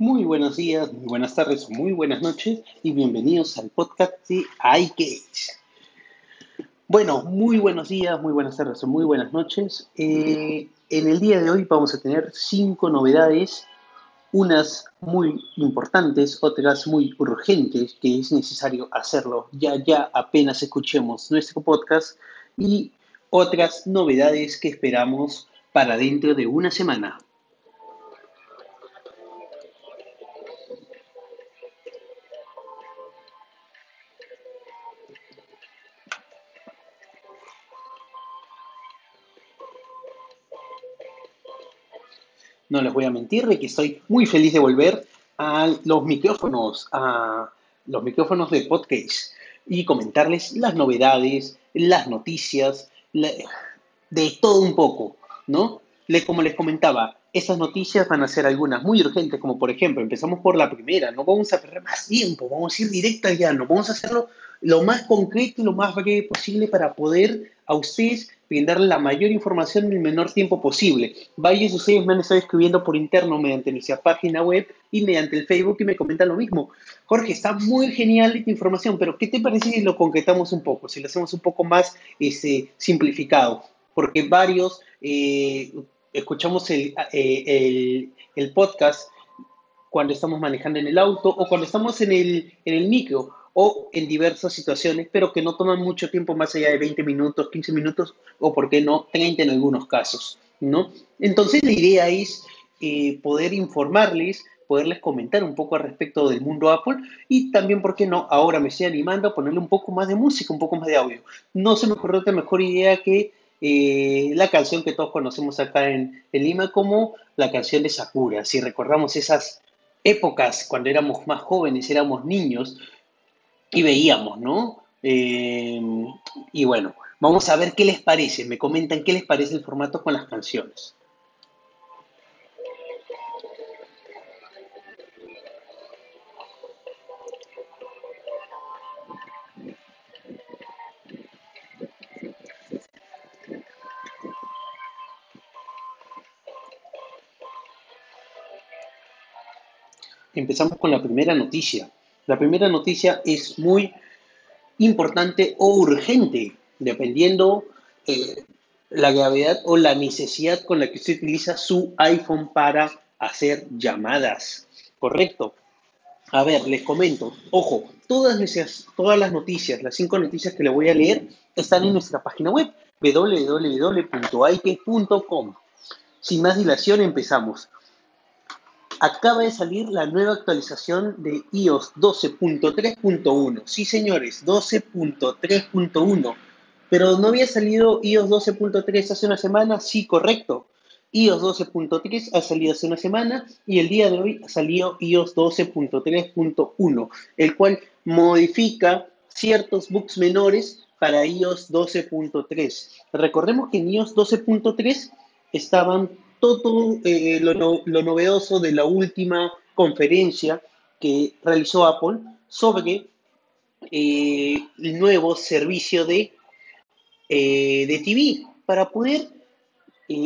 Muy buenos días, muy buenas tardes muy buenas noches y bienvenidos al podcast de iCage. Bueno, muy buenos días, muy buenas tardes muy buenas noches. Eh, en el día de hoy vamos a tener cinco novedades, unas muy importantes, otras muy urgentes, que es necesario hacerlo ya, ya apenas escuchemos nuestro podcast y otras novedades que esperamos para dentro de una semana. No les voy a mentir de que estoy muy feliz de volver a los micrófonos, a los micrófonos de podcast y comentarles las novedades, las noticias, de todo un poco, ¿no? como les comentaba, esas noticias van a ser algunas muy urgentes, como por ejemplo, empezamos por la primera, no vamos a perder más tiempo, vamos a ir directo al llano, vamos a hacerlo lo más concreto y lo más breve posible para poder a ustedes brindarle la mayor información en el menor tiempo posible. Varios de ustedes me han estado escribiendo por interno mediante nuestra página web y mediante el Facebook y me comentan lo mismo. Jorge, está muy genial esta información, pero ¿qué te parece si lo concretamos un poco, si lo hacemos un poco más este, simplificado? Porque varios eh, escuchamos eh, el, el, podcast cuando estamos manejando en el auto o cuando estamos en el, en el micro o en diversas situaciones, pero que no toman mucho tiempo más allá de 20 minutos, 15 minutos o, por qué no, 30 en algunos casos, ¿no? Entonces la idea es eh, poder informarles, poderles comentar un poco al respecto del mundo Apple y también, ¿por qué no? Ahora me estoy animando a ponerle un poco más de música, un poco más de audio. No se me ocurrió otra mejor idea que eh, la canción que todos conocemos acá en, Lima como la canción de Sakura. Si recordamos esas épocas cuando éramos más jóvenes, éramos niños y veíamos, ¿no? Eh, y bueno, vamos a ver qué les parece. Me comentan qué les parece el formato con las canciones. Empezamos con la primera noticia. La primera noticia es muy importante o urgente, dependiendo eh, la gravedad o la necesidad con la que usted utiliza su iPhone para hacer llamadas. ¿Correcto? A ver, les comento. Ojo, todas, las noticias, las cinco noticias que le voy a leer, están en nuestra página web www.ike.com. Sin más dilación, empezamos. Acaba de salir la nueva actualización de iOS 12.3.1. Sí, señores, 12.3.1. Pero no había salido iOS 12.3 hace una semana. Sí, correcto. iOS 12.3 ha salido hace una semana y el día de hoy ha salido iOS 12.3.1, el cual modifica ciertos bugs menores para iOS 12.3. Recordemos que en iOS 12.3 estaban todo eh, lo, novedoso de la última conferencia que realizó Apple sobre eh, el nuevo servicio de, eh, de TV para poder,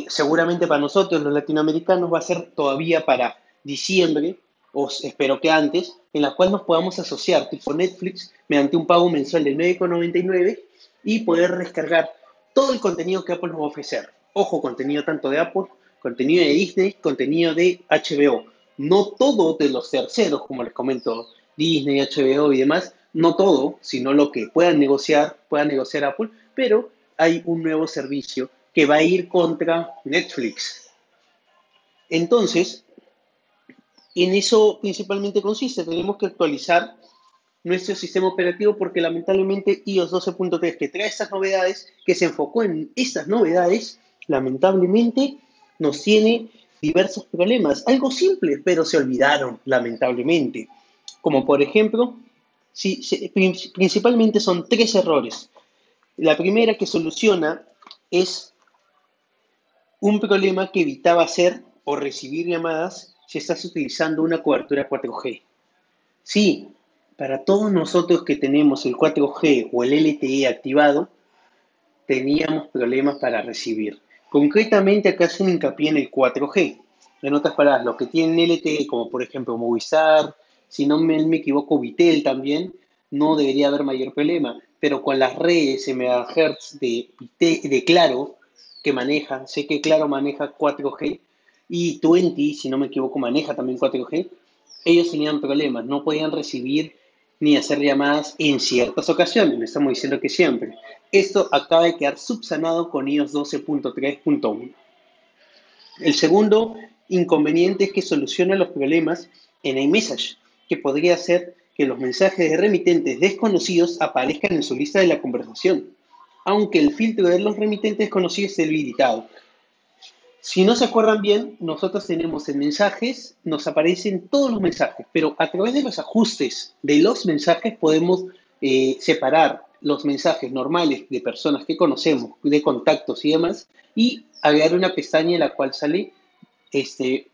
seguramente para nosotros los latinoamericanos va a ser todavía para diciembre, o espero que antes, en la cual nos podamos asociar tipo Netflix mediante un pago mensual de 9,99 y poder descargar todo el contenido que Apple nos va a ofrecer. Ojo, contenido tanto de Apple contenido de Disney, contenido de HBO. No todo de los terceros, como les comento, Disney, HBO y demás, no todo, sino lo que puedan negociar, puedan negociar Apple, pero hay un nuevo servicio que va a ir contra Netflix. Entonces, en eso principalmente consiste, tenemos que actualizar nuestro sistema operativo porque lamentablemente iOS 12.3 que trae estas novedades, que se enfocó en estas novedades, lamentablemente nos tiene diversos problemas. Algo simple, pero se olvidaron, lamentablemente. Como por ejemplo, si, principalmente son tres errores. La primera que soluciona es un problema que evitaba hacer o recibir llamadas si estás utilizando una cobertura 4G. Sí, para todos nosotros que tenemos el 4G o el LTE activado, teníamos problemas para recibir. Concretamente acá un hincapié en el 4G. En otras palabras, los que tienen LTE, como por ejemplo Movistar, si no me, me equivoco, Vitel también, no debería haber mayor problema. Pero con las redes MHz de, de Claro que maneja, sé que Claro maneja 4G y 20, si no me equivoco, maneja también 4G, ellos tenían problemas, no podían recibir ni hacer llamadas en ciertas ocasiones, no estamos diciendo que siempre. Esto acaba de quedar subsanado con iOS 12.3.1. El segundo inconveniente es que soluciona los problemas en iMessage, que podría ser que los mensajes de remitentes desconocidos aparezcan en su lista de la conversación, aunque el filtro de los remitentes desconocidos esté habilitado. Si no se acuerdan bien, nosotros tenemos en mensajes, nos aparecen todos los mensajes, pero a través de los ajustes de los mensajes podemos eh, separar los mensajes normales de personas que conocemos, de contactos y demás, y agregar una pestaña en la cual sale este,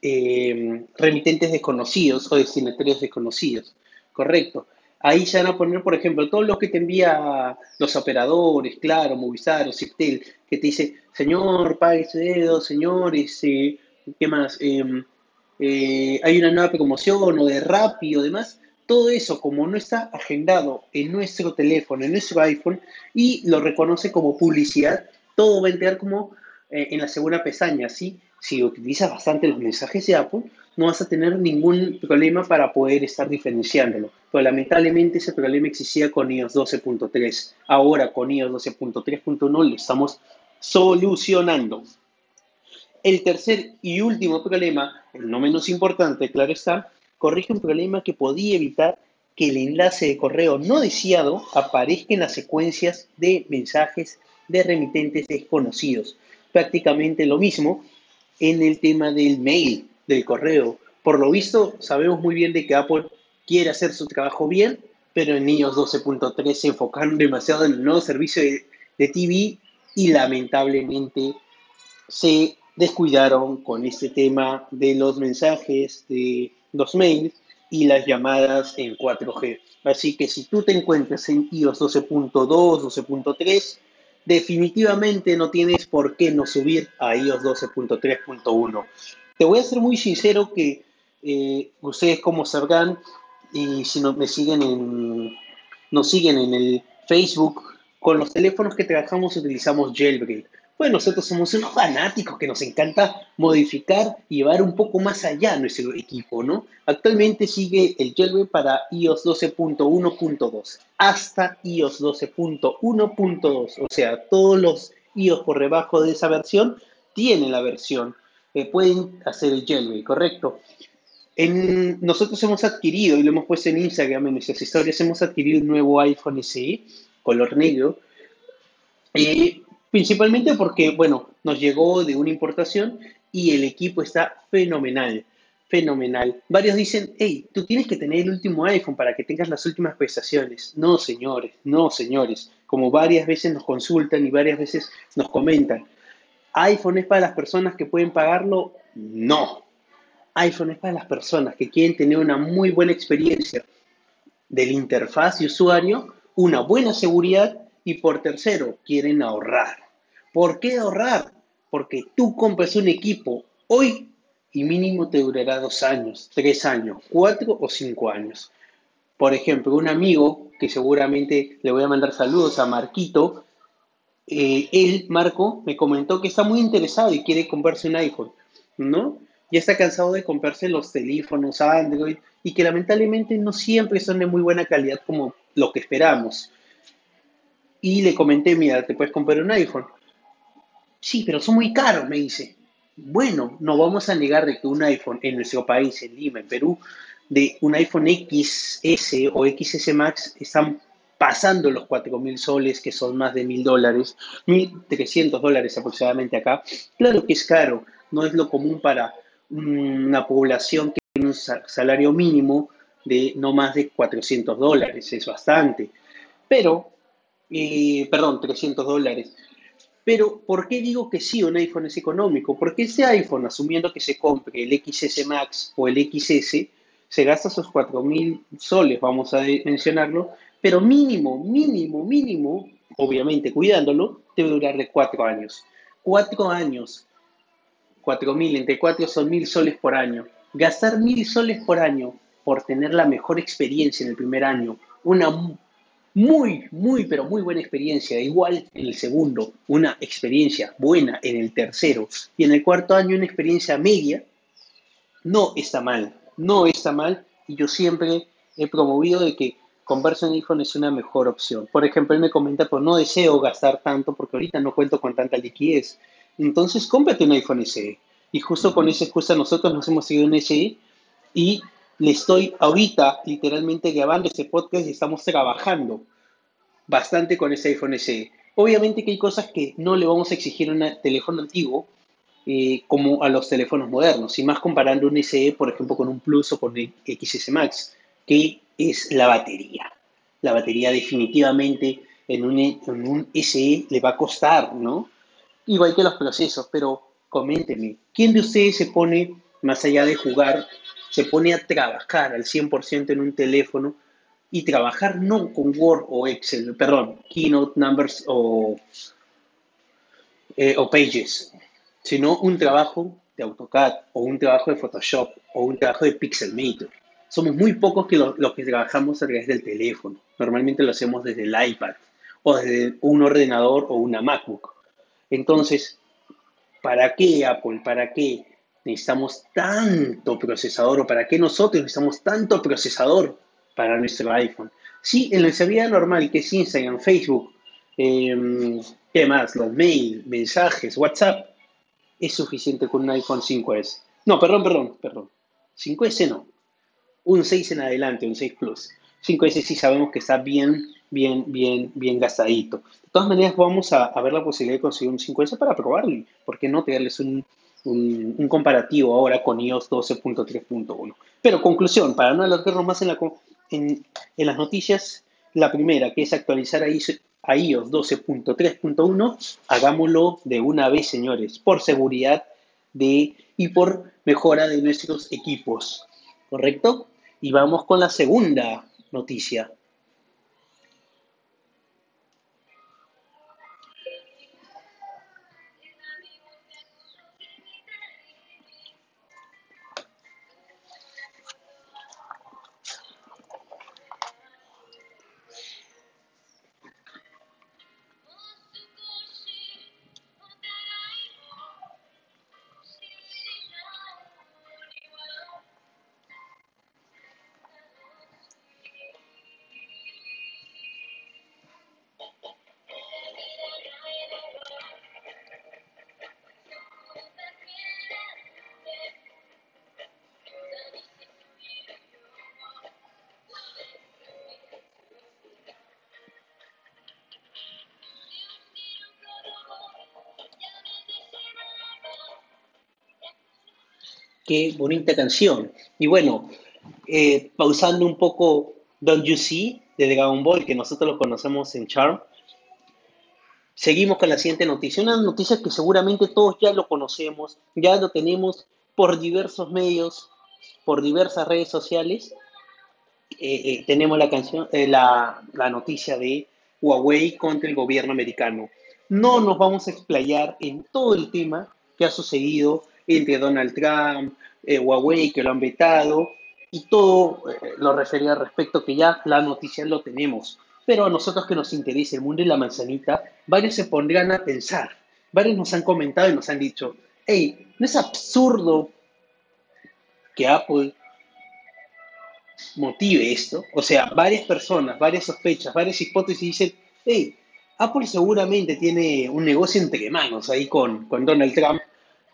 eh, remitentes desconocidos o destinatarios desconocidos. Correcto. Ahí se van a poner, por ejemplo, todos los que te envía los operadores, claro, Movistar o Ciptel, que te dice, señor, pague ese dedo, señor, ese, ¿qué más? Em, eh, hay una nueva promoción o de Rappi o demás. Todo eso, como no está agendado en nuestro teléfono, en nuestro iPhone, y lo reconoce como publicidad, todo va a entrar como eh, en la segunda pestaña, ¿sí? Si utilizas bastante los mensajes de Apple, no vas a tener ningún problema para poder estar diferenciándolo. Pero lamentablemente ese problema existía con iOS 12.3. Ahora con iOS 12.3.1 lo estamos solucionando. El tercer y último problema, no menos importante, claro está, corrige un problema que podía evitar que el enlace de correo no deseado aparezca en las secuencias de mensajes de remitentes desconocidos. Prácticamente lo mismo en el tema del mail, del correo. Por lo visto, sabemos muy bien de que Apple quiere hacer su trabajo bien, pero en iOS 12.3 se enfocaron demasiado en el nuevo servicio de, de TV y lamentablemente se descuidaron con este tema de los mensajes, de los mails y las llamadas en 4G. Así que si tú te encuentras en iOS 12.2, 12.3, definitivamente no tienes por qué no subir a iOS 12.3.1. Te voy a ser muy sincero que eh, ustedes como sabrán, y si no, me siguen en, nos siguen en el Facebook, con los teléfonos que trabajamos utilizamos jailbreak. Pues nosotros somos unos fanáticos que nos encanta modificar y llevar un poco más allá nuestro equipo, ¿no? Actualmente sigue el jailbreak para iOS 12.1.2 hasta iOS 12.1.2, o sea, todos los iOS por debajo de esa versión tienen la versión, eh, pueden hacer el jailbreak, ¿correcto? En, nosotros hemos adquirido, y lo hemos puesto en Instagram, en nuestras historias, hemos adquirido un nuevo iPhone SE, color negro, eh, principalmente porque, bueno, nos llegó de una importación y el equipo está fenomenal, fenomenal. Varios dicen, hey, tú tienes que tener el último iPhone para que tengas las últimas prestaciones. No, señores, no, señores. Como varias veces nos consultan y varias veces nos comentan, iPhone es para las personas que pueden pagarlo. No, iPhone es para las personas que quieren tener una muy buena experiencia de la interfaz de usuario, una buena seguridad y por tercero, quieren ahorrar. ¿Por qué ahorrar? Porque tú compras un equipo hoy y mínimo te durará dos años, tres años, cuatro o cinco años. Por ejemplo, un amigo que seguramente le voy a mandar saludos a Marquito, eh, él, Marco, me comentó que está muy interesado y quiere comprarse un iPhone, ¿no? Ya está cansado de comprarse los teléfonos Android y que lamentablemente no siempre son de muy buena calidad como lo que esperamos. Y le comenté, mira, te puedes comprar un iPhone. Sí, pero son muy caros, me dice. Bueno, no vamos a negar de que un iPhone en nuestro país, en Lima, en Perú, de un iPhone XS o XS Max están pasando los 4.000 soles, que son más de 1.000 dólares, 1.300 dólares aproximadamente acá. Claro que es caro, no es lo común para una población que tiene un salario mínimo de no más de 400 dólares, es bastante. Pero, eh, perdón, 300 dólares. Pero, ¿por qué digo que sí, un iPhone es económico? Porque ese iPhone, asumiendo que se compre el XS Max o el XS, se gasta esos 4.000 soles, vamos a mencionarlo, pero mínimo, mínimo, mínimo, obviamente cuidándolo, debe durar de 4 años. 4 años 4.000 entre 4 son 1.000 soles por año. Gastar 1.000 soles por año por tener la mejor experiencia en el primer año, una muy, muy, pero muy buena experiencia, igual en el segundo, una experiencia buena en el tercero y en el cuarto año una experiencia media, no está mal, no está mal y yo siempre he promovido de que un iPhone es una mejor opción. Por ejemplo, él me comenta, pues no deseo gastar tanto porque ahorita no cuento con tanta liquidez. Entonces, cómprate un iPhone SE. Y justo con esa excusa nosotros nos hemos seguido un SE y le estoy ahorita literalmente grabando este podcast y estamos trabajando bastante con ese iPhone SE. Obviamente que hay cosas que no le vamos a exigir a un teléfono antiguo eh, como a los teléfonos modernos, y más comparando un SE, por ejemplo, con un Plus o con el XS Max, que es la batería. La batería definitivamente en un, en un SE le va a costar, ¿no? Igual que los procesos, pero coménteme, ¿quién de ustedes se pone, más allá de jugar, se pone a trabajar al 100% en un teléfono y trabajar no con Word o Excel, perdón, Keynote Numbers o, eh, o Pages, sino un trabajo de AutoCAD o un trabajo de Photoshop o un trabajo de Pixelmator? Somos muy pocos que los que trabajamos a través del teléfono. Normalmente lo hacemos desde el iPad o desde un ordenador o una MacBook. Entonces, ¿para qué Apple? ¿Para qué necesitamos tanto procesador o para qué nosotros necesitamos tanto procesador para nuestro iPhone? Sí, en nuestra vida normal, que es Instagram, Facebook, eh, ¿qué más? Los mails, mensajes, WhatsApp, es suficiente con un iPhone 5S. No, perdón, perdón, perdón. 5S no, un 6 en adelante, un 6 Plus. 5S sí sabemos que está bien, bien, bien, bien gastadito. De todas maneras, vamos a, ver la posibilidad de conseguir un 5S para probarlo. ¿Por qué no tenerles un, un, comparativo ahora con iOS 12.3.1? Pero conclusión, para no alargarnos más en, la, en, en, las noticias, la primera, que es actualizar a iOS, a iOS 12.3.1, hagámoslo de una vez, señores, por seguridad de, y por mejora de nuestros equipos. ¿Correcto? Y vamos con la segunda noticia. Qué bonita canción. Y bueno, eh, pausando un poco Don't You See de Dragon Ball, que nosotros lo conocemos en Charm, seguimos con la siguiente noticia. Una noticia que seguramente todos ya lo conocemos, ya lo tenemos por diversos medios, por diversas redes sociales. Eh, eh, tenemos la, canción, la, la noticia de Huawei contra el gobierno americano. No nos vamos a explayar en todo el tema que ha sucedido entre Donald Trump, eh, Huawei, que lo han vetado, y todo eh, lo refería al respecto, que ya la noticia lo tenemos. Pero a nosotros que nos interesa el mundo y la manzanita, varios se pondrían a pensar. Varios nos han comentado y nos han dicho, hey, ¿no es absurdo que Apple motive esto? O sea, varias personas, varias sospechas, varias hipótesis dicen, hey, Apple seguramente tiene un negocio entre manos ahí con, con Donald Trump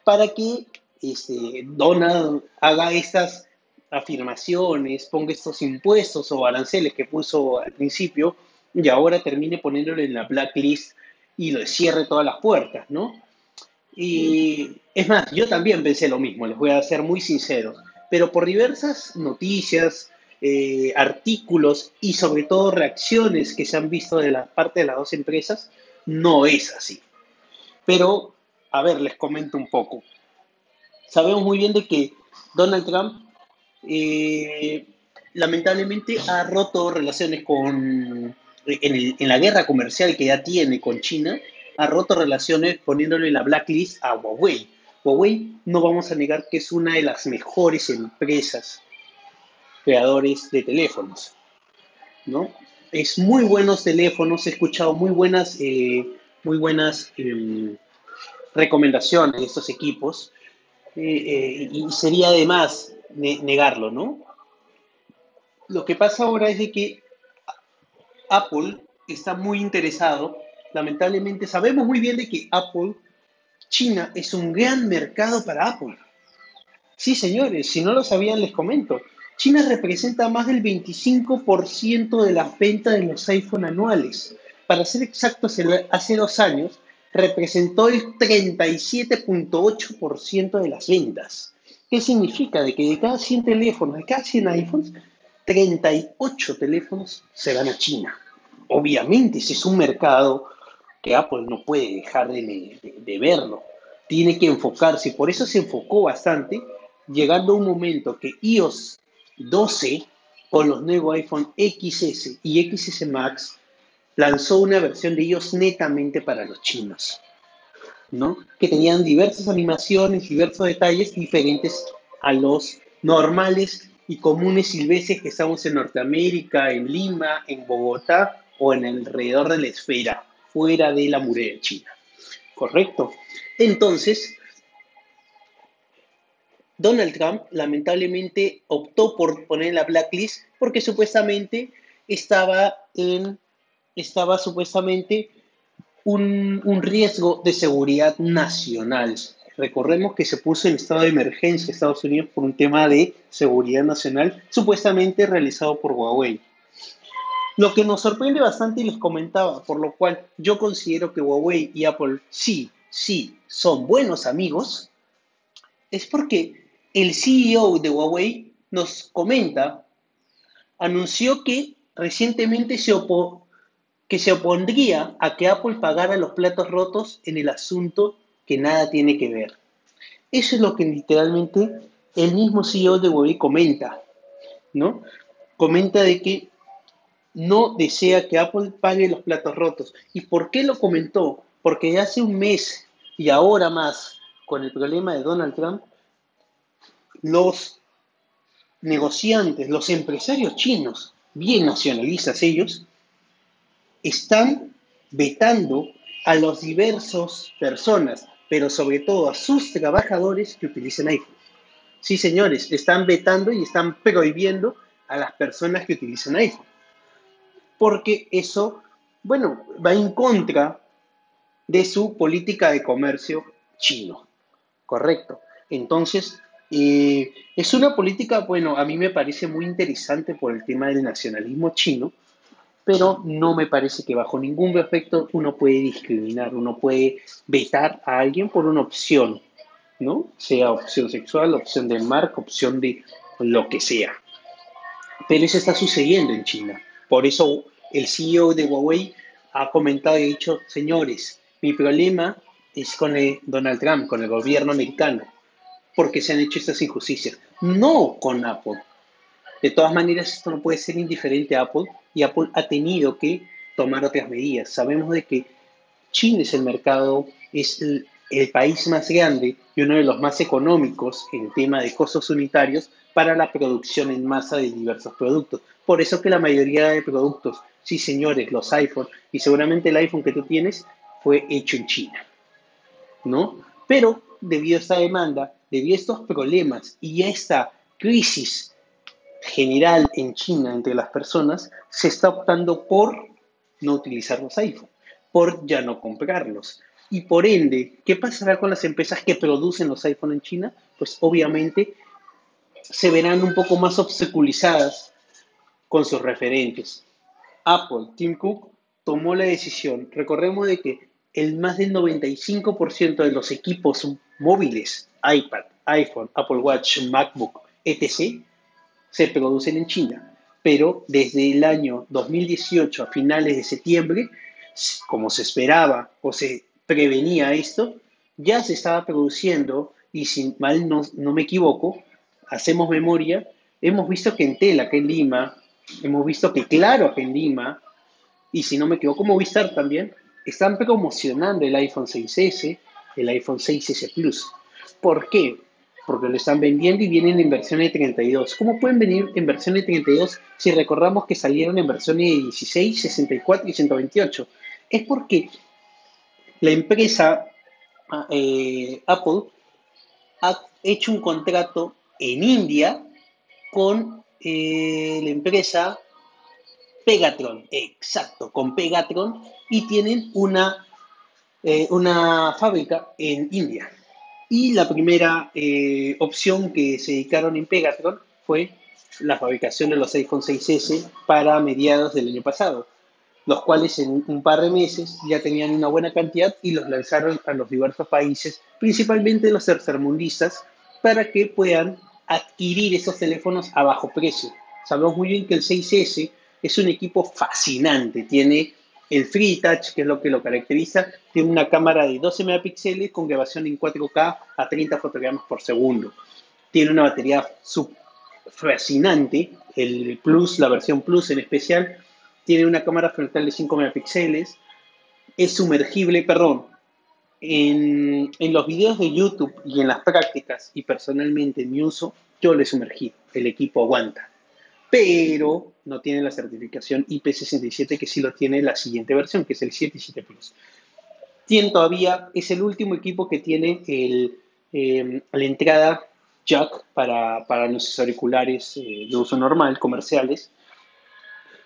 para que este, Donald haga estas afirmaciones, ponga estos impuestos o aranceles que puso al principio y ahora termine poniéndolo en la blacklist y lo cierre todas las puertas, ¿no? Y es más, yo también pensé lo mismo, les voy a ser muy sincero, pero por diversas noticias, eh, artículos y sobre todo reacciones que se han visto de la parte de las dos empresas, no es así. Pero, a ver, les comento un poco sabemos muy bien de que Donald Trump eh, lamentablemente ha roto relaciones con, en, la guerra comercial que ya tiene con China, ha roto relaciones poniéndole la blacklist a Huawei. Huawei no vamos a negar que es una de las mejores empresas creadores de teléfonos, ¿no? Es muy buenos teléfonos, he escuchado muy buenas, eh, muy buenas em, recomendaciones de estos equipos eh, eh, y sería además negarlo, ¿no? Lo que pasa ahora es de que Apple está muy interesado, lamentablemente sabemos muy bien de que Apple, China es un gran mercado para Apple. Sí, señores, si no lo sabían les comento. China representa más del 25% de las ventas de los iPhone anuales. Para ser exactos, hace dos años representó el 37.8% de las ventas. ¿Qué significa? De que de cada 100 teléfonos, de cada 100 iPhones, 38 teléfonos se van a China. Obviamente ese es un mercado que Apple no puede dejar de, de, verlo. Tiene que enfocarse, por eso se enfocó bastante, llegando a un momento que iOS 12 con los nuevos iPhone XS y XS Max lanzó una versión de iOS netamente para los chinos, ¿no? Que tenían diversas animaciones, diversos detalles diferentes a los normales y comunes silvestres que estamos en Norteamérica, en Lima, en Bogotá o en alrededor de la esfera, fuera de la muralla china. ¿Correcto? Entonces, Donald Trump lamentablemente optó por poner la blacklist porque supuestamente estaba en estaba supuestamente un, un, riesgo de seguridad nacional. Recordemos que se puso en estado de emergencia Estados Unidos por un tema de seguridad nacional, supuestamente realizado por Huawei. Lo que nos sorprende bastante y les comentaba, por lo cual yo considero que Huawei y Apple sí, sí, son buenos amigos, es porque el CEO de Huawei nos comenta, anunció que recientemente se, que se opondría a que Apple pagara los platos rotos en el asunto que nada tiene que ver. Eso es lo que literalmente el mismo CEO de Huawei comenta, ¿no? Comenta de que no desea que Apple pague los platos rotos. ¿Y por qué lo comentó? Porque hace un mes y ahora más, con el problema de Donald Trump, los negociantes, los empresarios chinos, bien nacionalistas ellos, están vetando a los diversos personas, pero sobre todo a sus trabajadores que utilicen iPhone. Sí, señores, están vetando y están prohibiendo a las personas que utilizan iPhone porque eso, bueno, va en contra de su política de comercio chino, ¿correcto? Entonces, eh, es una política, bueno, a mí me parece muy interesante por el tema del nacionalismo chino, pero no me parece que bajo ningún efecto uno puede discriminar, uno puede vetar a alguien por una opción, ¿no? Sea opción sexual, opción de marca, opción de lo que sea. Pero eso está sucediendo en China. Por eso el CEO de Huawei ha comentado y ha dicho, señores, mi problema es con Donald Trump, con el gobierno americano, porque se han hecho estas injusticias, no con Apple. De todas maneras, esto no puede ser indiferente a Apple y Apple ha tenido que tomar otras medidas. Sabemos de que China es el mercado, es el, país más grande y uno de los más económicos en tema de costos unitarios para la producción en masa de diversos productos. Por eso que la mayoría de productos Sí, señores, los iPhones, y seguramente el iPhone que tú tienes fue hecho en China, ¿no? Pero debido a esta demanda, debido a estos problemas y a esta crisis general en China entre las personas, se está optando por no utilizar los iPhones, por ya no comprarlos. Y por ende, ¿qué pasará con las empresas que producen los iPhones en China? Pues obviamente se verán un poco más obstaculizadas con sus referentes. Apple, Tim Cook, tomó la decisión. Recordemos de que el más del 95% de los equipos móviles, iPad, iPhone, Apple Watch, MacBook, etc., se producen en China. Pero desde el año 2018 a finales de septiembre, como se esperaba o se prevenía esto, ya se estaba produciendo, y si mal no, no me equivoco, hacemos memoria, hemos visto que en Tela, que en Lima, Hemos visto que, claro, que en Lima, y si no me equivoco, Movistar también, están promocionando el iPhone 6S, el iPhone 6S Plus. ¿Por qué? Porque lo están vendiendo y vienen en versión de 32. ¿Cómo pueden venir en versión de 32 si recordamos que salieron en versiones de 16, 64 y 128? Es porque la empresa eh, Apple ha hecho un contrato en India con eh, la empresa Pegatron, exacto, con Pegatron, y tienen una, eh, una fábrica en India. Y la primera eh, opción que se dedicaron en Pegatron fue la fabricación de los iPhone 6S para mediados del año pasado, los cuales en un par de meses ya tenían una buena cantidad y los lanzaron a los diversos países, principalmente los tercermundistas, para que puedan adquirir esos teléfonos a bajo precio. Sabemos muy bien que el 6S es un equipo fascinante, tiene el Free Touch, que es lo que lo caracteriza, tiene una cámara de 12 megapíxeles con grabación en 4K a 30 fotogramas por segundo. Tiene una batería fascinante, el Plus, la versión Plus en especial, tiene una cámara frontal de 5 megapíxeles, es sumergible, perdón, en, en, los videos de YouTube y en las prácticas y personalmente en mi uso, yo le he sumergido, el equipo aguanta pero no tiene la certificación IP67 que sí lo tiene la siguiente versión, que es el 77 Plus. Tiene todavía, es el último equipo que tiene el, eh, la entrada jack para, para nuestros auriculares eh, de uso normal, comerciales.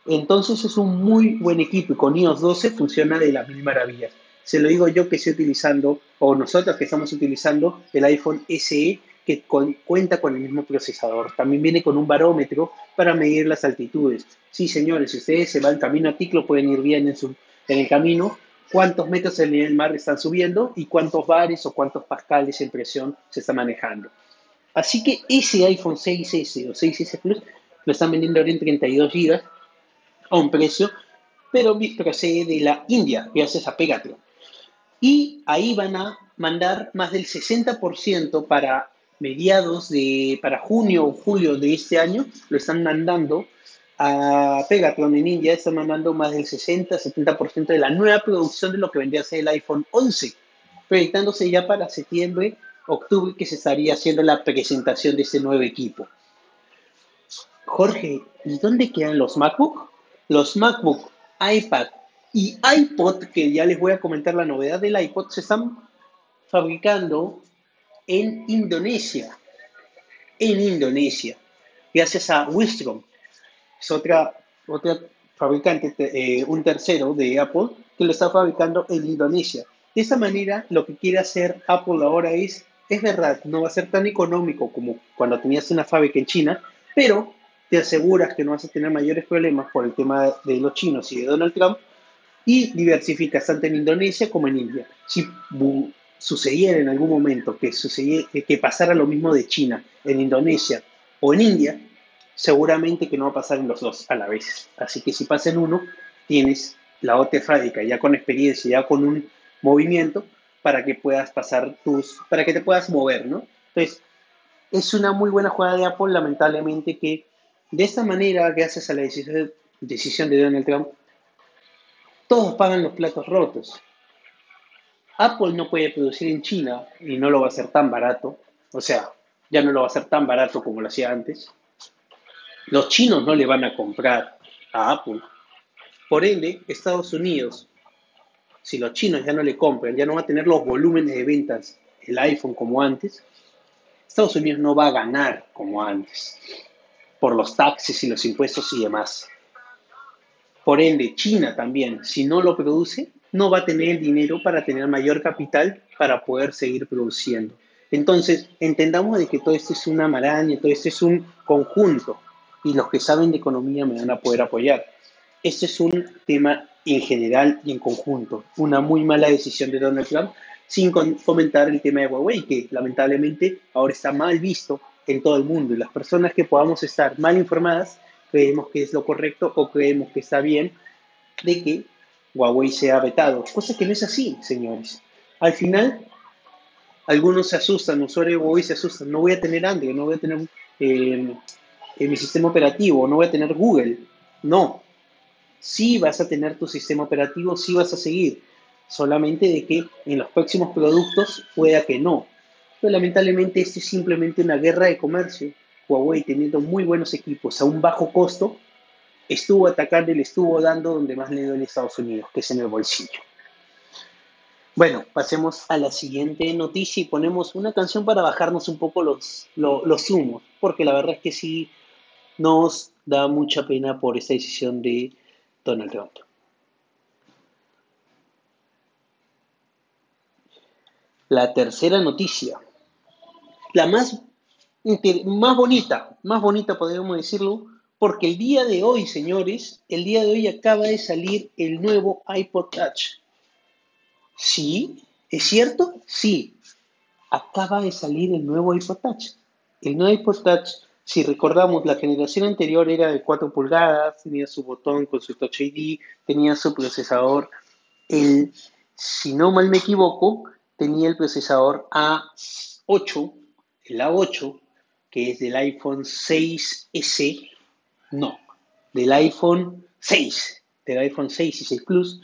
Entonces es un muy buen equipo y con iOS 12 funciona de las mil maravillas. Se lo digo yo que estoy utilizando, o nosotros que estamos utilizando el iPhone SE que con, cuenta con el mismo procesador. También viene con un barómetro para medir las altitudes. Sí, señores, si ustedes se van camino a Ticlo, pueden ir bien en, su, en el camino cuántos metros el nivel del mar están subiendo y cuántos bares o cuántos pascales en presión se está manejando. Así que ese iPhone 6S o 6S Plus lo están vendiendo ahora en 32 GB a un precio, pero procede de la India, gracias a Pegatron. Y ahí van a mandar más del 60% para mediados de, para junio o julio de este año, lo están mandando a Pegatron en India, están mandando más del 60-70% de la nueva producción de lo que vendría a ser el iPhone 11, proyectándose ya para septiembre, octubre, que se estaría haciendo la presentación de este nuevo equipo. Jorge, ¿y dónde quedan los MacBook? Los MacBook, iPad y iPod, que ya les voy a comentar la novedad del iPod, se están fabricando en Indonesia. En Indonesia. Gracias a Wistrom. Es otra, otra fabricante, eh, un tercero de Apple, que lo está fabricando en Indonesia. De esa manera, lo que quiere hacer Apple ahora es, es verdad, no va a ser tan económico como cuando tenías una fábrica en China, pero te aseguras que no vas a tener mayores problemas por el tema de los chinos y de Donald Trump y diversificas tanto en Indonesia como en India. Si sucediera en algún momento que, sucediera, que pasara lo mismo de China, en Indonesia o en India, seguramente que no va a pasar en los dos a la vez. Así que si pasa en uno, tienes la fábrica ya con experiencia, ya con un movimiento para que puedas pasar tus, para que te puedas mover, ¿no? Entonces, es una muy buena jugada de Apple, lamentablemente que de esta manera, gracias a la decisión, decisión de Donald Trump, todos pagan los platos rotos. Apple no puede producir en China y no lo va a hacer tan barato, o sea, ya no lo va a hacer tan barato como lo hacía antes. Los chinos no le van a comprar a Apple. Por ende, Estados Unidos, si los chinos ya no le compran, ya no va a tener los volúmenes de ventas el iPhone como antes, Estados Unidos no va a ganar como antes por los taxes y los impuestos y demás. Por ende, China también, si no lo produce, no va a tener el dinero para tener mayor capital para poder seguir produciendo. Entonces, entendamos de que todo esto es una maraña, todo esto es un conjunto y los que saben de economía me van a poder apoyar. Este es un tema en general y en conjunto. Una muy mala decisión de Donald Trump sin comentar el tema de Huawei, que lamentablemente ahora está mal visto en todo el mundo y las personas que podamos estar mal informadas creemos que es lo correcto o creemos que está bien de que Huawei sea vetado, cosa que no es así, señores. Al final, algunos se asustan, usuarios de Huawei se asustan, no voy a tener Android, no voy a tener eh, mi sistema operativo, no voy a tener Google. No, sí vas a tener tu sistema operativo, sí vas a seguir, solamente de que en los próximos productos pueda que no. Pero lamentablemente esto es simplemente una guerra de comercio. Huawei teniendo muy buenos equipos a un bajo costo, estuvo atacando y le estuvo dando donde más le dio en Estados Unidos, que es en el bolsillo. Bueno, pasemos a la siguiente noticia y ponemos una canción para bajarnos un poco los, los, los humos, porque la verdad es que sí nos da mucha pena por esta decisión de Donald Trump. La tercera noticia, la más, más bonita, más bonita podríamos decirlo, porque el día de hoy, señores, el día de hoy acaba de salir el nuevo iPod Touch. Sí, ¿es cierto? Sí, acaba de salir el nuevo iPod Touch. El nuevo iPod Touch, si recordamos, la generación anterior era de 4 pulgadas, tenía su botón con su Touch ID, tenía su procesador. El, si no mal me equivoco, tenía el procesador A8, el A8, que es del iPhone 6S, no, del iPhone 6, del iPhone 6 y 6 Plus,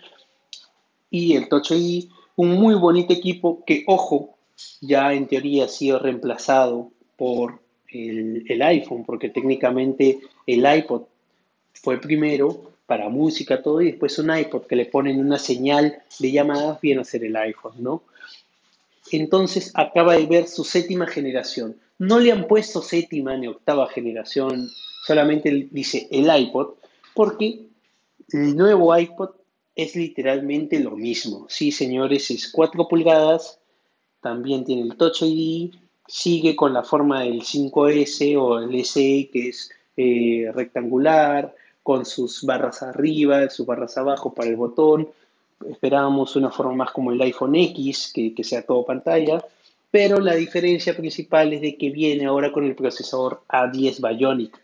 y el Touch ID, un muy bonito equipo que, ojo, ya en teoría ha sido reemplazado por el, iPhone, porque técnicamente el iPod fue primero para música, todo, y después un iPod que le ponen una señal de llamadas viene a ser el iPhone, ¿no? Entonces acaba de ver su séptima generación. No le han puesto séptima ni octava generación, solamente dice el iPod, porque el nuevo iPod es literalmente lo mismo. Sí, señores, es 4 pulgadas, también tiene el Touch ID, sigue con la forma del 5S o el SE que es eh, rectangular, con sus barras arriba, sus barras abajo para el botón. Esperábamos una forma más como el iPhone X, que, que sea todo pantalla, pero la diferencia principal es de que viene ahora con el procesador A10 Bionic.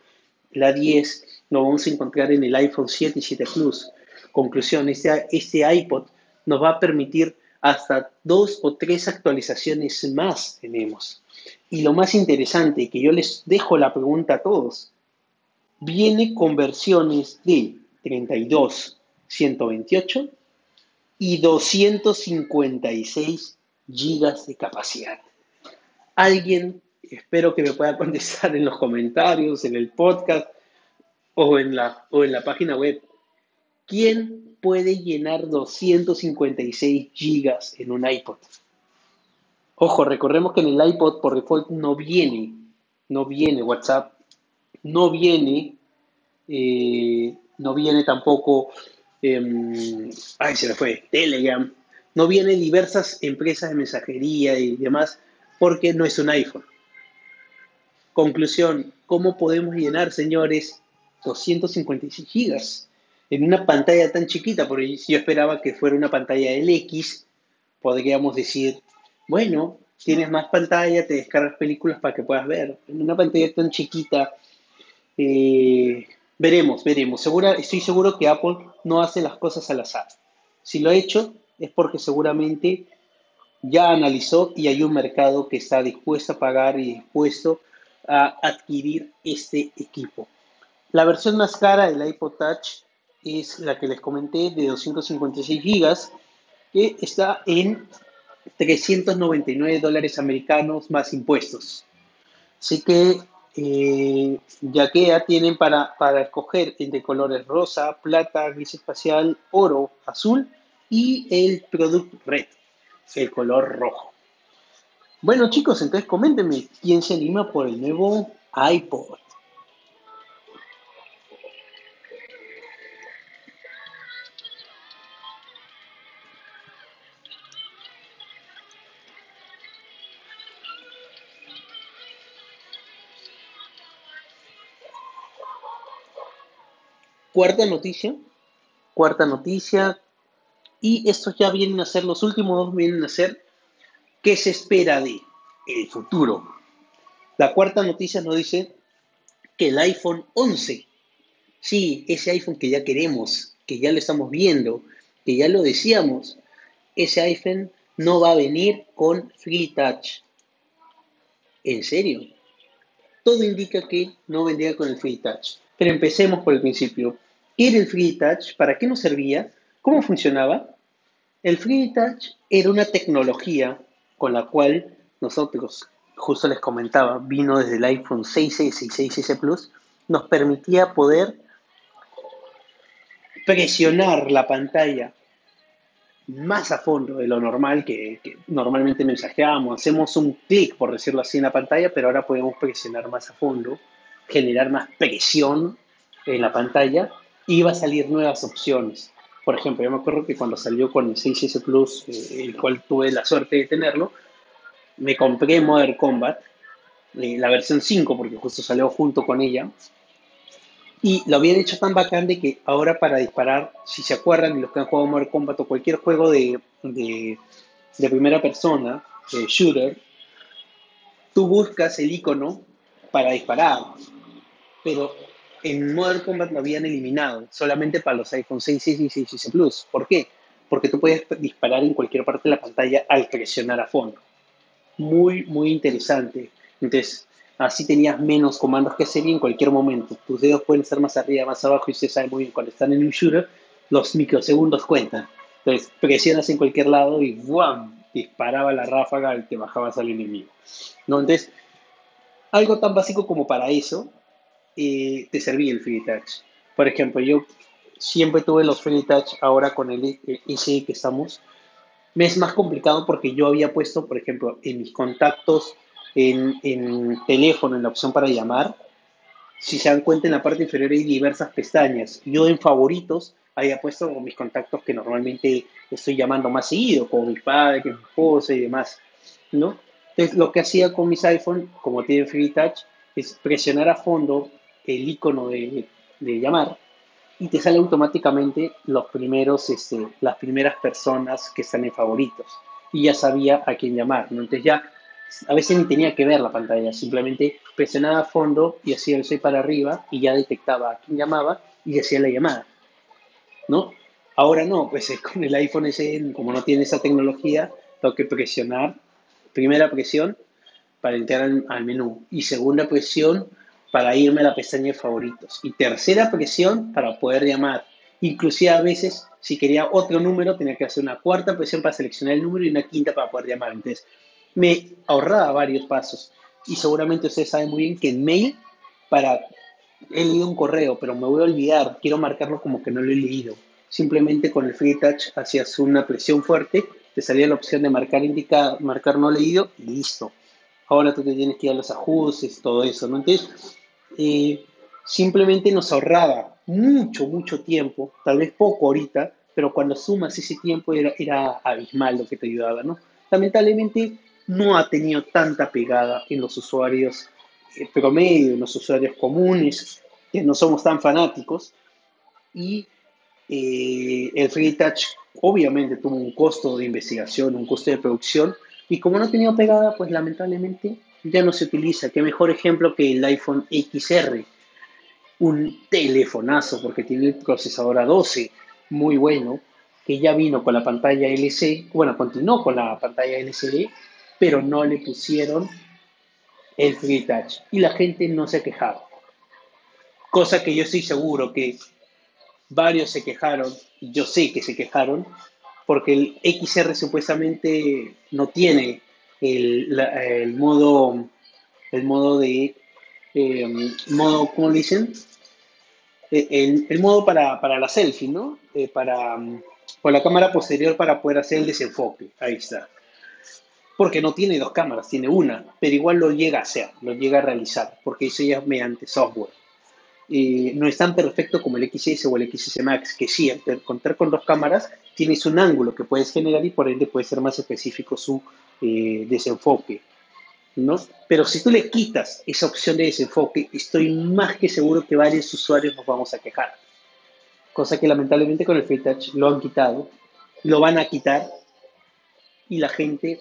El A10 lo vamos a encontrar en el iPhone 7 y 7 Plus. Conclusión, este, este iPod nos va a permitir hasta dos o tres actualizaciones más tenemos. Y lo más interesante, que yo les dejo la pregunta a todos, viene con versiones de 32, 128 y 256 gigas de capacidad. Alguien, espero que me pueda contestar en los comentarios, en el podcast o en la, o en la página web. ¿Quién puede llenar 256 gigas en un iPod? Ojo, recordemos que en el iPod por default no viene, no viene WhatsApp, no viene, eh, no viene tampoco, eh, ay, se me fue, Telegram, no viene diversas empresas de mensajería y demás, porque no es un iPhone. Conclusión, ¿cómo podemos llenar, señores, 256 gigas en una pantalla tan chiquita? Porque si yo esperaba que fuera una pantalla del X, podríamos decir, bueno, tienes más pantalla, te descargas películas para que puedas ver. En una pantalla tan chiquita, eh, veremos, veremos. Segura, estoy seguro que Apple no hace las cosas al azar. Si lo ha hecho, es porque seguramente ya analizó y hay un mercado que está dispuesto a pagar y dispuesto a adquirir este equipo. La versión más cara del iPod Touch es la que les comenté de 256 gigas, que está en 399 dólares americanos más impuestos. Así que eh, ya que ya tienen para, para escoger entre colores rosa, plata, gris espacial, oro, azul y el Product Red, el color rojo. Bueno chicos, entonces coméntenme quién se anima por el nuevo iPod. Cuarta noticia, cuarta noticia, y estos ya vienen a ser, los últimos dos vienen a ser, ¿qué se espera de el futuro? La cuarta noticia nos dice que el iPhone 11, sí, ese iPhone que ya queremos, que ya lo estamos viendo, que ya lo decíamos, ese iPhone no va a venir con Free Touch. ¿En serio? Todo indica que no vendría con el Free Touch. Pero empecemos por el principio. ¿Qué era el Free Touch? ¿Para qué nos servía? ¿Cómo funcionaba? El Free Touch era una tecnología con la cual nosotros, justo les comentaba, vino desde el iPhone 6S y 6S Plus, nos permitía poder presionar la pantalla más a fondo de lo normal que, que normalmente mensajeamos. Hacemos un clic, por decirlo así, en la pantalla, pero ahora podemos presionar más a fondo, generar más presión en la pantalla y va a salir nuevas opciones. Por ejemplo, yo me acuerdo que cuando salió con el 6S Plus, eh, el cual tuve la suerte de tenerlo, me compré Modern Combat, eh, la versión 5, porque justo salió junto con ella, y lo habían hecho tan bacán de que ahora para disparar, si se acuerdan los que han jugado Modern Combat o cualquier juego de, de, primera persona, shooter, tú buscas el icono para disparar, pero en Modern Combat lo habían eliminado, solamente para los iPhone 6, 6 y 6 Plus. ¿Por qué? Porque tú puedes disparar en cualquier parte de la pantalla al presionar a fondo. Muy, muy interesante. Entonces, así tenías menos comandos que y en cualquier momento. Tus dedos pueden estar más arriba, más abajo y usted sabe muy bien, cuando están en un shooter, los microsegundos cuentan. Entonces, presionas en cualquier lado y ¡buam! disparaba la ráfaga y te bajabas al enemigo. ¿No? Entonces, algo tan básico como para eso eh, te servía el Free Touch. Por ejemplo, yo siempre tuve los Free Touch, ahora con el SE que estamos, me es más complicado porque yo había puesto, por ejemplo, en mis contactos, en, en teléfono, en la opción para llamar, si se dan cuenta en la parte inferior hay diversas pestañas. Yo en favoritos había puesto mis contactos que normalmente estoy llamando más seguido, como mi padre, mi esposa y demás, ¿no? Entonces lo que hacía con mis iPhone, como tienen Free Touch, es presionar a fondo el icono de, llamar y te sale automáticamente los primeros, este, las primeras personas que están en favoritos. Y ya sabía a quién llamar, ¿no? Entonces ya a veces ni tenía que ver la pantalla, simplemente presionaba a fondo y hacía el 6 para arriba y ya detectaba a quién llamaba y hacía la llamada, ¿no? Ahora no, pues con el iPhone SE, como no tiene esa tecnología, tengo que presionar, primera presión para entrar al menú y segunda presión para irme a la pestaña de favoritos y tercera presión para poder llamar. Inclusive a veces, si quería otro número, tenía que hacer una cuarta presión para seleccionar el número y una quinta para poder llamar. Entonces, me ahorraba varios pasos. Y seguramente ustedes saben muy bien que en mail, para, he leído un correo, pero me voy a olvidar, quiero marcarlo como que no lo he leído. Simplemente con el Free Touch hacías una presión fuerte, te salía la opción de marcar indicado, marcar no leído y listo. Ahora tú te tienes que ir a los ajustes, todo eso, ¿no? Entonces, eh, simplemente nos ahorraba mucho, mucho tiempo, tal vez poco ahorita, pero cuando sumas ese tiempo era, era abismal lo que te ayudaba, ¿no? Lamentablemente no ha tenido tanta pegada en los usuarios eh, promedio, en los usuarios comunes, que no somos tan fanáticos, y eh, el Free Touch obviamente tuvo un costo de investigación, un costo de producción, y como no ha tenido pegada, pues lamentablemente ya no se utiliza. Qué mejor ejemplo que el iPhone XR, un telefonazo porque tiene el procesador A12 muy bueno, que ya vino con la pantalla LCD, bueno, continuó con la pantalla LCD, pero no le pusieron el Free Touch y la gente no se quejaba. Cosa que yo estoy seguro que varios se quejaron, yo sé que se quejaron, porque el XR supuestamente no tiene el, la- el modo, el modo de, eh, modo, ¿cómo dicen? Eh, El, el modo para, para la selfie, ¿no? Eh, para, mm, con la cámara posterior para poder hacer el desenfoque. Ahí está. Porque no tiene dos cámaras, tiene una, pero igual lo llega a hacer, lo llega a realizar, porque eso ya es mediante software eh, no es tan perfecto como el XS o el XS Max, que sí, al contar con dos cámaras, tienes un ángulo que puedes generar y por ende puede ser más específico su eh, desenfoque, ¿no? Pero si tú le quitas esa opción de desenfoque, estoy más que seguro que varios usuarios nos vamos a quejar, cosa que lamentablemente con el Free Touch lo han quitado, lo van a quitar y la gente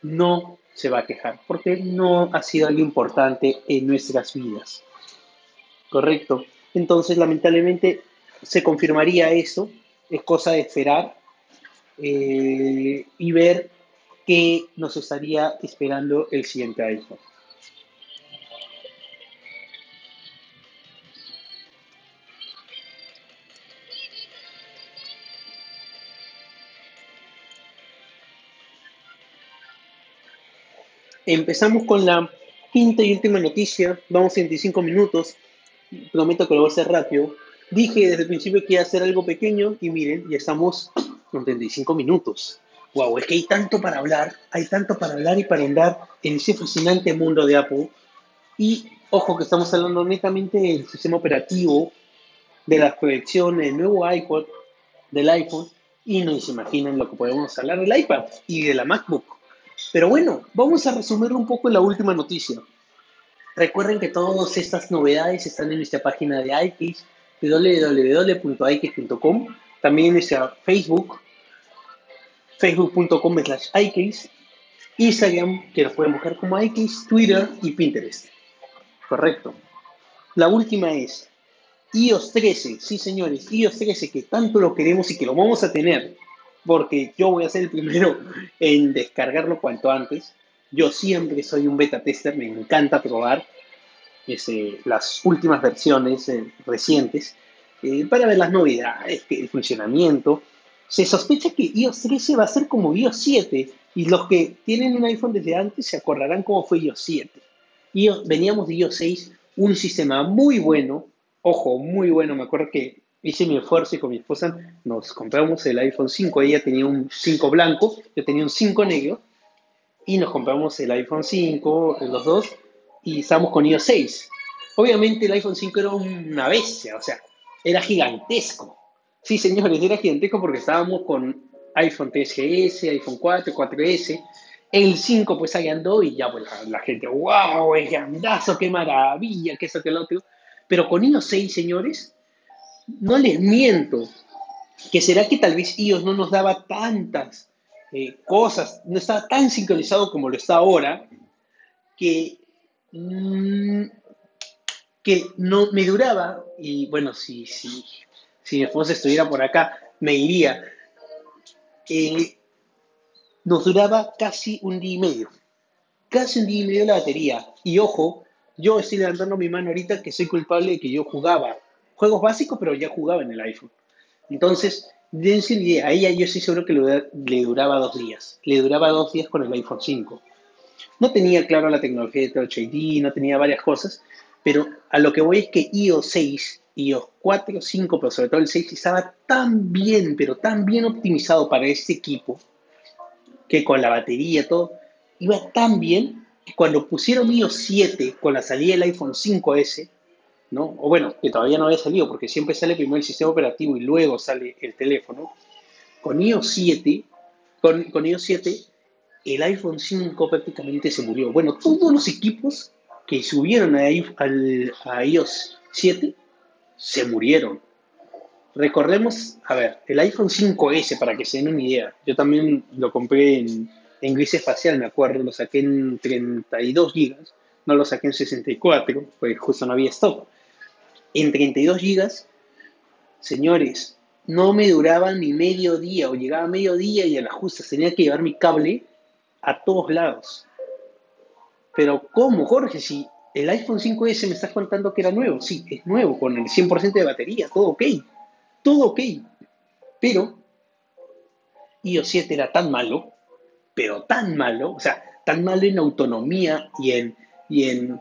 no se va a quejar, porque no ha sido algo importante en nuestras vidas. Correcto. Entonces, lamentablemente, se confirmaría eso. Es cosa de esperar eh, y ver qué nos estaría esperando el siguiente iPhone. Empezamos con la quinta y última noticia. Vamos 25 minutos. Prometo que lo voy a hacer rápido. Dije desde el principio que iba a hacer algo pequeño y miren, ya estamos con 35 minutos. Wow, es que hay tanto para hablar, hay tanto para hablar y para andar en ese fascinante mundo de Apple. Y ojo que estamos hablando netamente del sistema operativo, de las proyecciones, del nuevo iPod, del iPhone, y no se imaginan lo que podemos hablar del iPad y de la MacBook. Pero bueno, vamos a resumir un poco la última noticia. Recuerden que todas estas novedades están en nuestra página de iCase, www.icase.com, también en nuestra Facebook, facebook.com slash Instagram, que nos pueden buscar como iCase, Twitter y Pinterest. Correcto. La última es iOS 13, sí señores, iOS 13, que tanto lo queremos y que lo vamos a tener, porque yo voy a ser el primero en descargarlo cuanto antes. Yo siempre soy un beta tester, me encanta probar ese, las últimas versiones eh, recientes eh, para ver las novedades, el funcionamiento. Se sospecha que iOS 13 va a ser como iOS 7 y los que tienen un iPhone desde antes se acordarán cómo fue iOS 7. IOS, veníamos de iOS 6, un sistema muy bueno, ojo, muy bueno, me acuerdo que hice mi esfuerzo y con mi esposa nos compramos el iPhone 5, ella tenía un 5 blanco, yo tenía un 5 negro, y nos compramos el iPhone 5, los dos, y estábamos con iOS 6. Obviamente el iPhone 5 era una bestia, o sea, era gigantesco. Sí, señores, era gigantesco porque estábamos con iPhone 3GS, iPhone 4, 4S. El 5 pues ahí andó y ya pues la, gente, wow, es grandazo, qué maravilla, qué eso, qué lo otro. Pero con iOS 6, señores, no les miento, que será que tal vez iOS no nos daba tantas eh, cosas, no estaba tan sincronizado como lo está ahora, que, mmm, que no me duraba, y bueno, si, si, si mi esposa estuviera por acá, me iría, eh, nos duraba casi un día y medio, casi un día y medio la batería, y ojo, yo estoy levantando mi mano ahorita que soy culpable de que yo jugaba juegos básicos, pero ya jugaba en el iPhone. Entonces, idea, a ella yo estoy seguro que le duraba dos días. Le duraba dos días con el iPhone 5. No tenía claro la tecnología de Touch ID, no tenía varias cosas, pero a lo que voy es que iOS 6, iOS 4, 5, pero sobre todo el 6, estaba tan bien, pero tan bien optimizado para este equipo, que con la batería, todo, iba tan bien que cuando pusieron iOS 7 con la salida del iPhone 5S, ¿no? O bueno, que todavía no había salido, porque siempre sale primero el sistema operativo y luego sale el teléfono. Con iOS 7, con, iOS 7, el iPhone 5 prácticamente se murió. Bueno, todos los equipos que subieron a, al, iOS 7 se murieron. Recordemos, a ver, el iPhone 5S, para que se den una idea, yo también lo compré en, en gris espacial, me acuerdo, lo saqué en 32 gigas, no lo saqué en 64, pues justo no había stock. En 32 gigas, señores, no me duraba ni medio día, o llegaba medio día y a la justa tenía que llevar mi cable a todos lados. Pero ¿cómo, Jorge? Si el iPhone 5S me estás contando que era nuevo, sí, es nuevo, con el 100% de batería, todo ok, todo ok. Pero iOS 7 era tan malo, pero tan malo, o sea, tan malo en autonomía y en, y en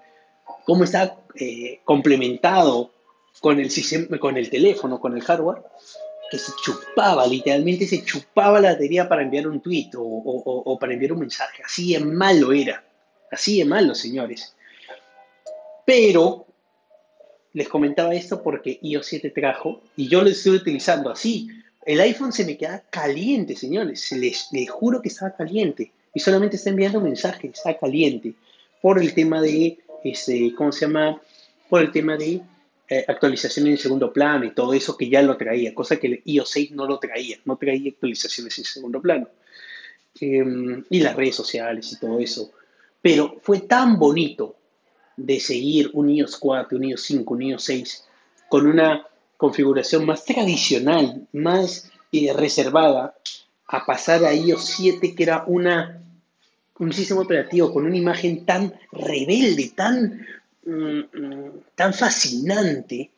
cómo está eh, complementado con el, sistema, con el teléfono, con el hardware, que se chupaba, literalmente se chupaba la batería para enviar un tweet o, o, o para enviar un mensaje. Así de malo era. Así de malo, señores. Pero les comentaba esto porque iOS 7 trajo y yo lo estoy utilizando así. El iPhone se me queda caliente, señores. Les, les juro que estaba caliente. Y solamente está enviando mensajes, está caliente. Por el tema de, este, ¿cómo se llama? Por el tema de eh, actualización en segundo plano y todo eso que ya lo traía, cosa que el iOS 6 no lo traía, no traía actualizaciones en segundo plano. Eh, y las redes sociales y todo eso. Pero fue tan bonito de seguir un iOS 4, un iOS 5, un iOS 6 con una configuración más tradicional, más eh, reservada, a pasar a iOS 7, que era una, un sistema operativo con una imagen tan rebelde, tan, tan fascinante,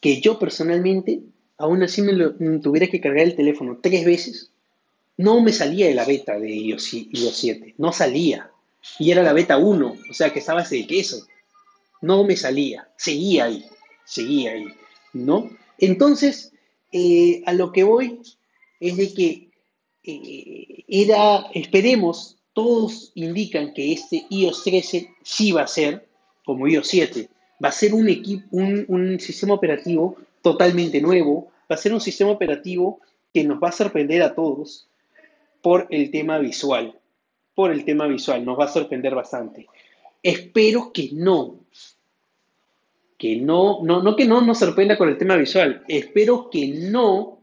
que yo personalmente, aún así me lo, tuviera que cargar el teléfono tres veces, no me salía de la beta de iOS, iOS 7, no salía. Y era la beta 1, o sea que estaba de queso. No me salía, seguía ahí, seguía ahí, ¿no? Entonces, eh, a lo que voy es de que eh, era, esperemos, todos indican que este iOS 13 sí va a ser, como iOS 7, va a ser un, equipo, un, un sistema operativo totalmente nuevo, va a ser un sistema operativo que nos va a sorprender a todos por el tema visual, por el tema visual, nos va a sorprender bastante. Espero que no, que no, no, no que no nos sorprenda con el tema visual, espero que no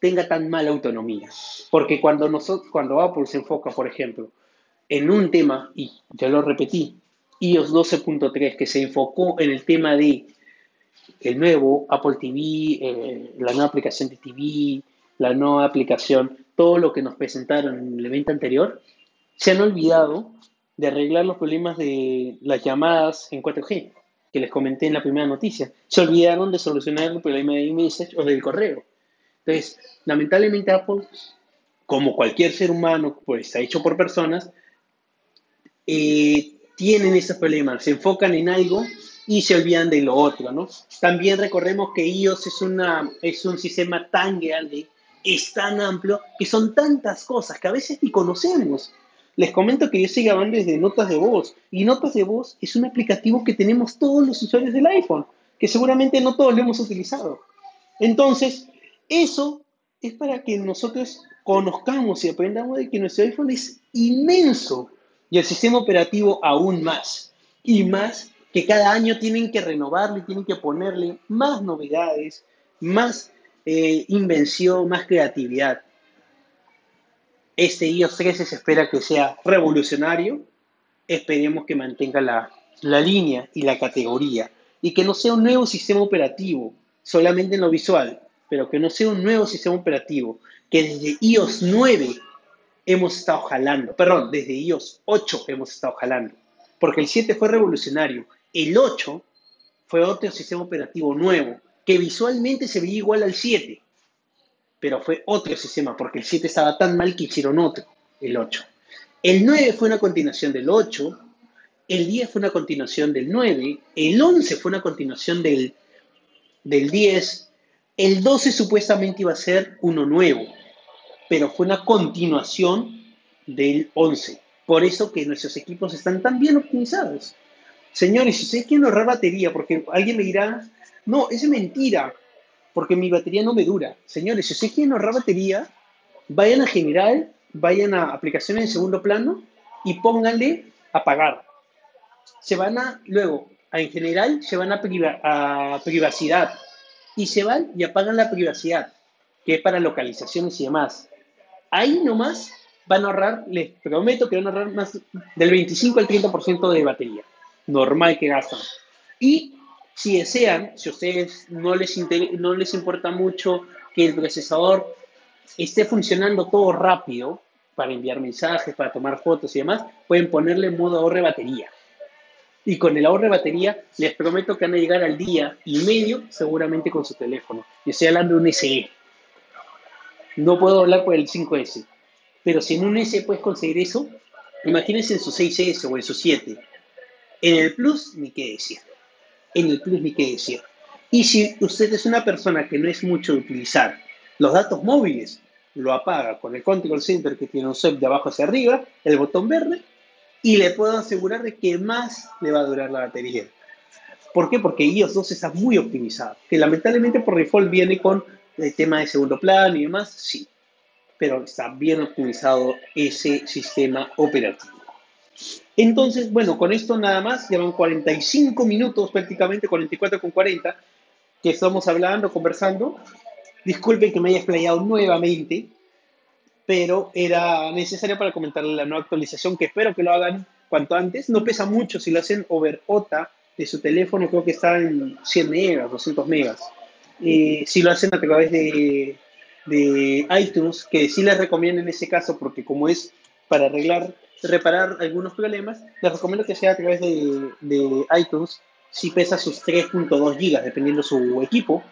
tenga tan mala autonomía. Porque cuando, nosotros, cuando Apple se enfoca, por ejemplo, en un tema, y ya lo repetí, iOS 12.3, que se enfocó en el tema de el nuevo Apple TV, eh, la nueva aplicación de TV, la nueva aplicación, todo lo que nos presentaron en el evento anterior, se han olvidado de arreglar los problemas de las llamadas en 4G, que les comenté en la primera noticia. Se olvidaron de solucionar el problema de iMessage o del correo. Entonces, lamentablemente Apple, como cualquier ser humano, pues está hecho por personas, eh, tienen esos problemas, se enfocan en algo y se olvidan de lo otro, ¿no? También recordemos que iOS es, una, es un sistema tan grande, es tan amplio, que son tantas cosas que a veces ni conocemos. Les comento que yo estoy grabando desde Notas de Voz y Notas de Voz es un aplicativo que tenemos todos los usuarios del iPhone, que seguramente no todos lo hemos utilizado. Entonces, eso es para que nosotros conozcamos y aprendamos de que nuestro iPhone es inmenso y el sistema operativo aún más. Y más que cada año tienen que renovarle, tienen que ponerle más novedades, más eh, invención, más creatividad. Este iOS 13 se espera que sea revolucionario, esperemos que mantenga la, la línea y la categoría y que no sea un nuevo sistema operativo solamente en lo visual, pero que no sea un nuevo sistema operativo, que desde iOS 9 hemos estado jalando, perdón, desde iOS 8 hemos estado jalando, porque el 7 fue revolucionario, el 8 fue otro sistema operativo nuevo, que visualmente se veía igual al 7, pero fue otro sistema, porque el 7 estaba tan mal que hicieron otro, el 8. El 9 fue una continuación del 8, el 10 fue una continuación del 9, el 11 fue una continuación del, del 10, el 12 supuestamente iba a ser uno nuevo, pero fue una continuación del 11. Por eso que nuestros equipos están tan bien optimizados. Señores, si ustedes quieren ahorrar batería, porque alguien me dirá, no, es mentira, porque mi batería no me dura. Señores, si ustedes quieren ahorrar batería, vayan a general, vayan a aplicaciones en segundo plano y pónganle apagar. Se van a, luego, a, en general, se van a, priva, a privacidad y se van y apagan la privacidad, que es para localizaciones y demás. Ahí nomás van a ahorrar, les prometo que van a ahorrar más del 25 al 30% de batería, normal que gastan. Y si desean, si a ustedes no les, no les importa mucho que el procesador esté funcionando todo rápido para enviar mensajes, para tomar fotos y demás, pueden ponerle modo ahorro de batería. Y con el ahorro de batería, les prometo que van a llegar al día y medio seguramente con su teléfono. Yo estoy hablando de un SE. No puedo hablar por el 5S. Pero si en un S puedes conseguir eso, imagínense en su 6S o en su 7. En el Plus, ni qué decir. En el Plus, ni qué decir. Y si usted es una persona que no es mucho de utilizar los datos móviles, lo apaga con el Control Center que tiene un swipe de abajo hacia arriba, el botón verde, y le puedo asegurar de que más le va a durar la batería. ¿Por qué? Porque iOS 2 está muy optimizado, que lamentablemente por default viene con el tema de segundo plano y demás, sí, pero está bien optimizado ese sistema operativo. Entonces, bueno, con esto nada más, llevan 45 minutos prácticamente, 44 con 40, que estamos hablando, conversando. Disculpen que me haya explayado nuevamente, pero era necesario para comentarle la nueva actualización, que espero que lo hagan cuanto antes. No pesa mucho si lo hacen over OTA de su teléfono, creo que está en 100 megas, 200 megas. Eh, si lo hacen a través de, de iTunes, que sí les recomiendo en ese caso, porque como es para arreglar, reparar algunos problemas, les recomiendo que sea a través de, de iTunes, si pesa sus 3.2 gigas, dependiendo su equipo,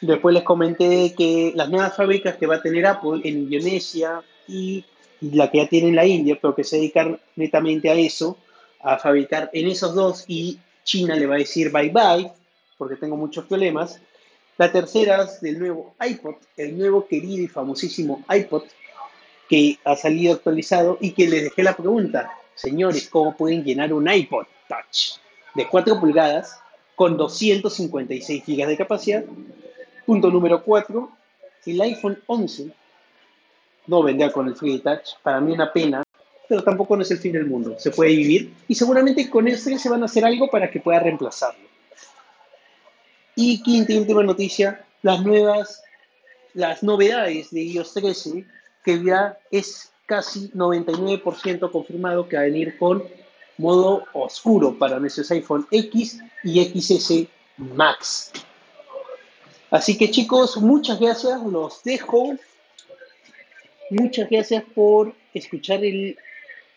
Después les comenté que las nuevas fábricas que va a tener Apple en Indonesia, y, la que ya tiene en la India, pero que se dedica netamente a eso, a fabricar en esos dos y China le va a decir bye bye porque tengo muchos problemas. La tercera es del nuevo iPod, el nuevo querido y famosísimo iPod que ha salido actualizado y que les dejé la pregunta, señores, ¿cómo pueden llenar un iPod Touch de 4 pulgadas con 256 GB de capacidad? Punto número 4, el iPhone 11 no vendrá con el Free Touch, para mí una pena, pero tampoco no es el fin del mundo, se puede vivir y seguramente con este se van a hacer algo para que pueda reemplazarlo. Y quinta y última noticia, las nuevas, las novedades de iOS 13, que ya es casi 99% confirmado que va a venir con modo oscuro para nuestros iPhone X y XS Max. Así que chicos, muchas gracias, los dejo. Muchas gracias por escuchar el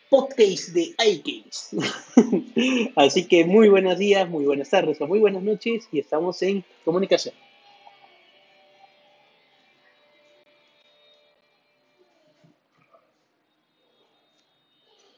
podcast de iCase. Así que muy buenos días, muy buenas tardes o muy buenas noches y estamos en comunicación.